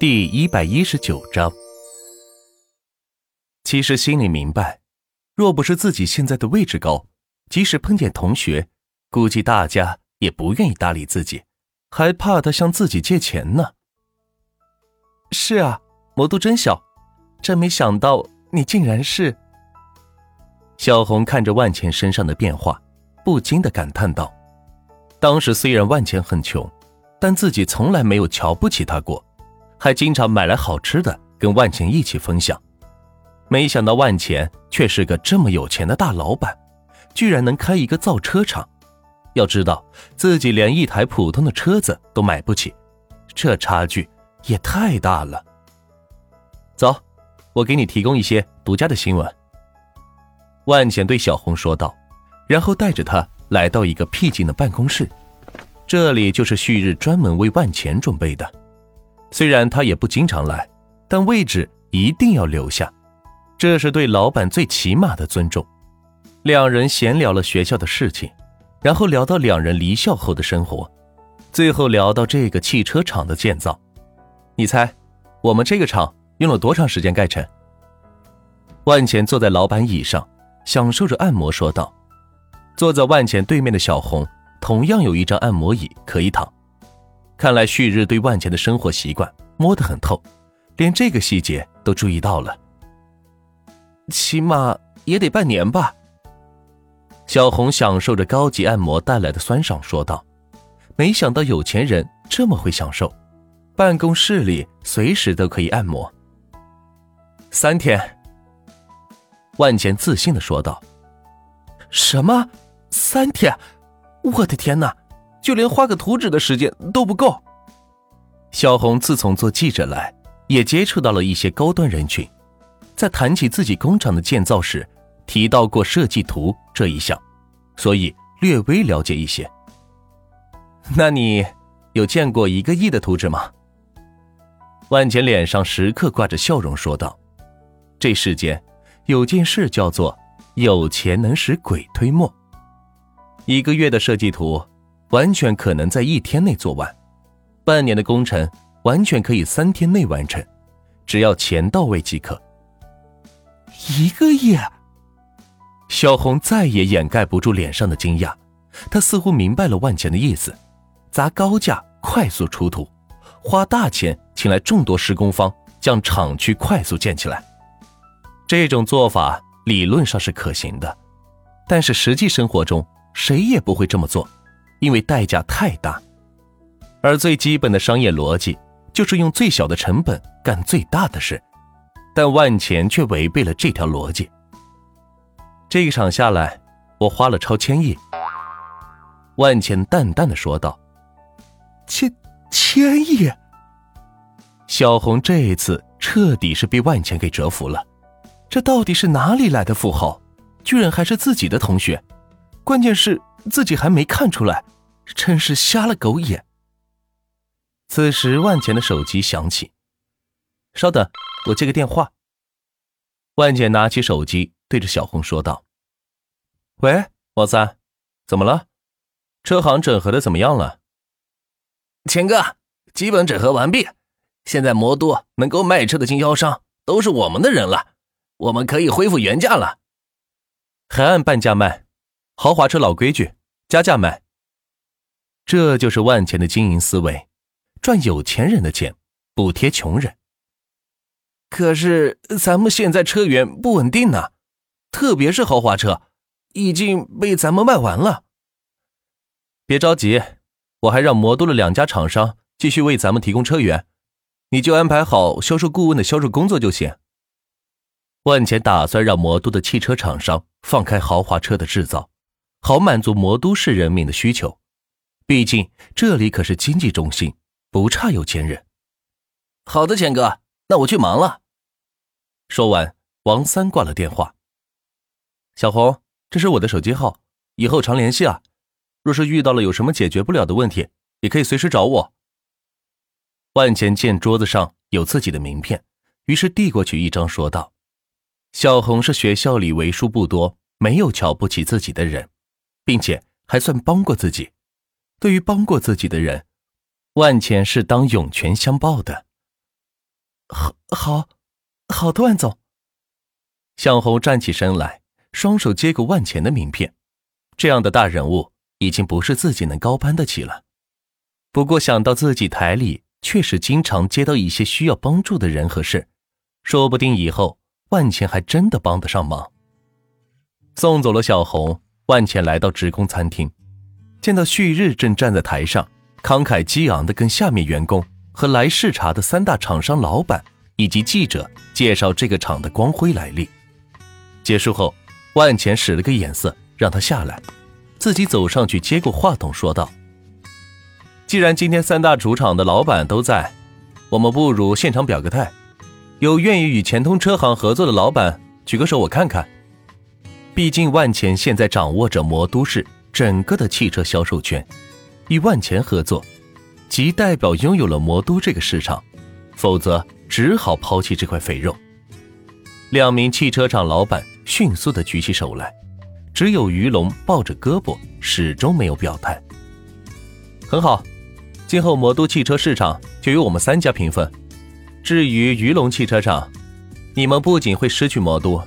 第一百一十九章，其实心里明白，若不是自己现在的位置高，即使碰见同学，估计大家也不愿意搭理自己，还怕他向自己借钱呢。是啊，魔都真小，真没想到你竟然是。小红看着万钱身上的变化，不禁的感叹道：“当时虽然万钱很穷，但自己从来没有瞧不起他过。”还经常买来好吃的跟万钱一起分享，没想到万钱却是个这么有钱的大老板，居然能开一个造车厂。要知道自己连一台普通的车子都买不起，这差距也太大了。走，我给你提供一些独家的新闻。万钱对小红说道，然后带着他来到一个僻静的办公室，这里就是旭日专门为万钱准备的。虽然他也不经常来，但位置一定要留下，这是对老板最起码的尊重。两人闲聊了学校的事情，然后聊到两人离校后的生活，最后聊到这个汽车厂的建造。你猜，我们这个厂用了多长时间盖成？万钱坐在老板椅上，享受着按摩，说道：“坐在万钱对面的小红，同样有一张按摩椅可以躺。”看来旭日对万钱的生活习惯摸得很透，连这个细节都注意到了。起码也得半年吧。小红享受着高级按摩带来的酸爽，说道：“没想到有钱人这么会享受，办公室里随时都可以按摩。”三天。万钱自信的说道：“什么？三天？我的天哪！”就连画个图纸的时间都不够。小红自从做记者来，也接触到了一些高端人群，在谈起自己工厂的建造时，提到过设计图这一项，所以略微了解一些。那你有见过一个亿的图纸吗？万钱脸上时刻挂着笑容说道：“这世间有件事叫做有钱能使鬼推磨，一个月的设计图。”完全可能在一天内做完，半年的工程完全可以三天内完成，只要钱到位即可。一个亿，小红再也掩盖不住脸上的惊讶，她似乎明白了万钱的意思：砸高价快速出土，花大钱请来众多施工方将厂区快速建起来。这种做法理论上是可行的，但是实际生活中谁也不会这么做。因为代价太大，而最基本的商业逻辑就是用最小的成本干最大的事，但万钱却违背了这条逻辑。这一场下来，我花了超千亿。万钱淡淡的说道：“千千亿。”小红这一次彻底是被万钱给折服了，这到底是哪里来的富豪？居然还是自己的同学，关键是。自己还没看出来，真是瞎了狗眼。此时，万钱的手机响起，稍等，我接个电话。万钱拿起手机，对着小红说道：“喂，王三，怎么了？车行整合的怎么样了？”钱哥，基本整合完毕，现在魔都能够卖车的经销商都是我们的人了，我们可以恢复原价了，还按半价卖，豪华车老规矩。加价卖，这就是万钱的经营思维，赚有钱人的钱，补贴穷人。可是咱们现在车源不稳定呢，特别是豪华车，已经被咱们卖完了。别着急，我还让魔都的两家厂商继续为咱们提供车源，你就安排好销售顾问的销售工作就行。万钱打算让魔都的汽车厂商放开豪华车的制造。好满足魔都市人民的需求，毕竟这里可是经济中心，不差有钱人。好的，钱哥，那我去忙了。说完，王三挂了电话。小红，这是我的手机号，以后常联系啊。若是遇到了有什么解决不了的问题，也可以随时找我。万钱见桌子上有自己的名片，于是递过去一张，说道：“小红是学校里为数不多没有瞧不起自己的人。”并且还算帮过自己，对于帮过自己的人，万钱是当涌泉相报的。好，好，好的，万总。向红站起身来，双手接过万钱的名片。这样的大人物已经不是自己能高攀得起了。不过想到自己台里确实经常接到一些需要帮助的人和事，说不定以后万钱还真的帮得上忙。送走了小红，万钱来到职工餐厅，见到旭日正站在台上，慷慨激昂的跟下面员工和来视察的三大厂商老板以及记者介绍这个厂的光辉来历。结束后，万钱使了个眼色，让他下来，自己走上去接过话筒，说道：“既然今天三大主厂的老板都在，我们不如现场表个态。有愿意与钱通车行合作的老板，举个手，我看看。毕竟万钱现在掌握着魔都市整个的汽车销售权，与万钱合作，即代表拥有了魔都这个市场，否则只好抛弃这块肥肉。”两名汽车厂老板。迅速的举起手来，只有于龙抱着胳膊，始终没有表态。很好，今后魔都汽车市场就由我们三家平分。至于于龙汽车厂，你们不仅会失去魔都，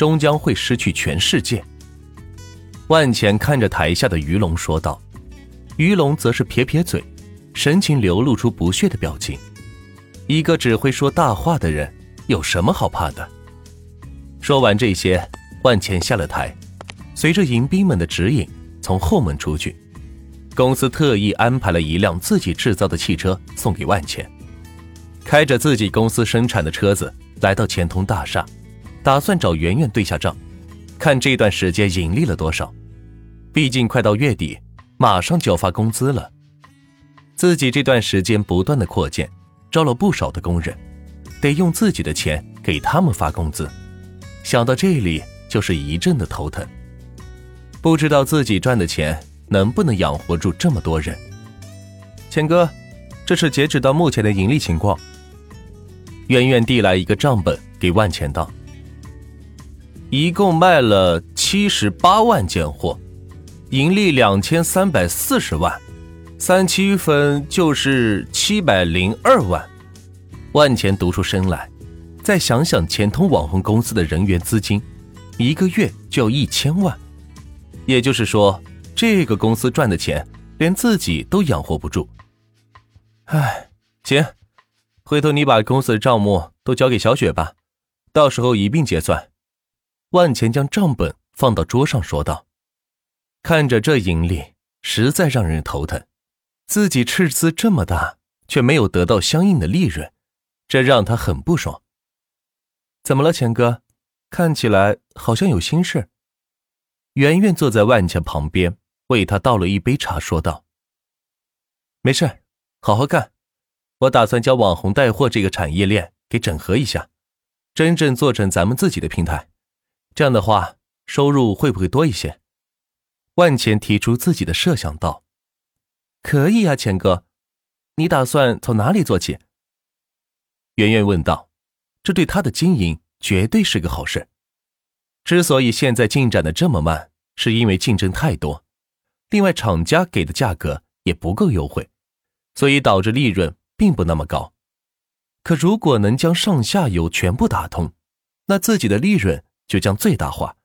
终将会失去全世界。万钱看着台下的于龙说道，于龙则是撇撇嘴，神情流露出不屑的表情。一个只会说大话的人，有什么好怕的？说完这些，万钱下了台，随着迎宾们的指引，从后门出去。公司特意安排了一辆自己制造的汽车送给万钱，开着自己公司生产的车子来到钱通大厦，打算找圆圆对下账，看这段时间盈利了多少。毕竟快到月底，马上就要发工资了。自己这段时间不断的扩建，招了不少的工人，得用自己的钱给他们发工资。想到这里，就是一阵的头疼。不知道自己赚的钱能不能养活住这么多人。钱哥，这是截止到目前的盈利情况。圆圆递来一个账本给万钱道：“一共卖了七十八万件货，盈利两千三百四十万，三七分就是七百零二万。”万钱读出声来。再想想钱通网红公司的人员资金，一个月就要一千万，也就是说，这个公司赚的钱连自己都养活不住。唉，行，回头你把公司的账目都交给小雪吧，到时候一并结算。万钱将账本放到桌上说道：“看着这盈利，实在让人头疼。自己赤字这么大，却没有得到相应的利润，这让他很不爽。”怎么了，钱哥？看起来好像有心事。圆圆坐在万钱旁边，为他倒了一杯茶，说道：“没事，好好干。我打算将网红带货这个产业链给整合一下，真正做成咱们自己的平台。这样的话，收入会不会多一些？”万钱提出自己的设想道：“可以啊，钱哥，你打算从哪里做起？”圆圆问道。这对他的经营绝对是个好事。之所以现在进展的这么慢，是因为竞争太多，另外厂家给的价格也不够优惠，所以导致利润并不那么高。可如果能将上下游全部打通，那自己的利润就将最大化。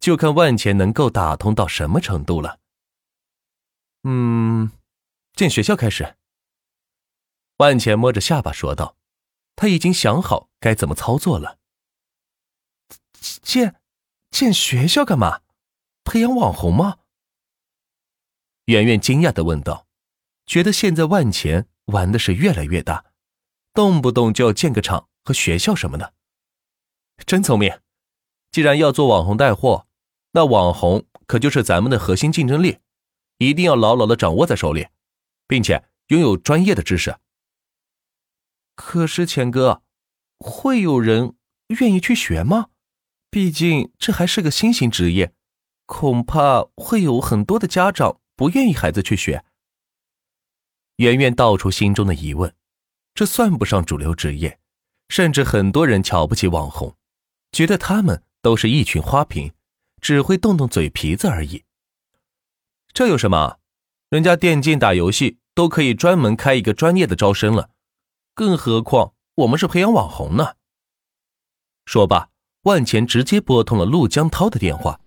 就看万钱能够打通到什么程度了。嗯，建学校开始。万钱摸着下巴说道。他已经想好该怎么操作了。建建学校干嘛？培养网红吗？圆圆惊讶的问道，觉得现在万钱玩的是越来越大，动不动就要建个厂和学校什么的。真聪明！既然要做网红带货，那网红可就是咱们的核心竞争力，一定要牢牢的掌握在手里，并且拥有专业的知识。可是钱哥，会有人愿意去学吗？毕竟这还是个新型职业，恐怕会有很多的家长不愿意孩子去学。圆圆道出心中的疑问，这算不上主流职业，甚至很多人瞧不起网红，觉得他们都是一群花瓶，只会动动嘴皮子而已。这有什么？人家电竞打游戏都可以专门开一个专业的招生了。更何况我们是培养网红呢。说罢，万钱直接拨通了陆江涛的电话，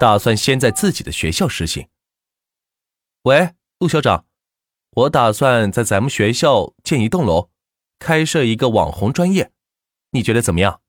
打算先在自己的学校实行。喂，陆校长，我打算在咱们学校建一栋楼，开设一个网红专业，你觉得怎么样？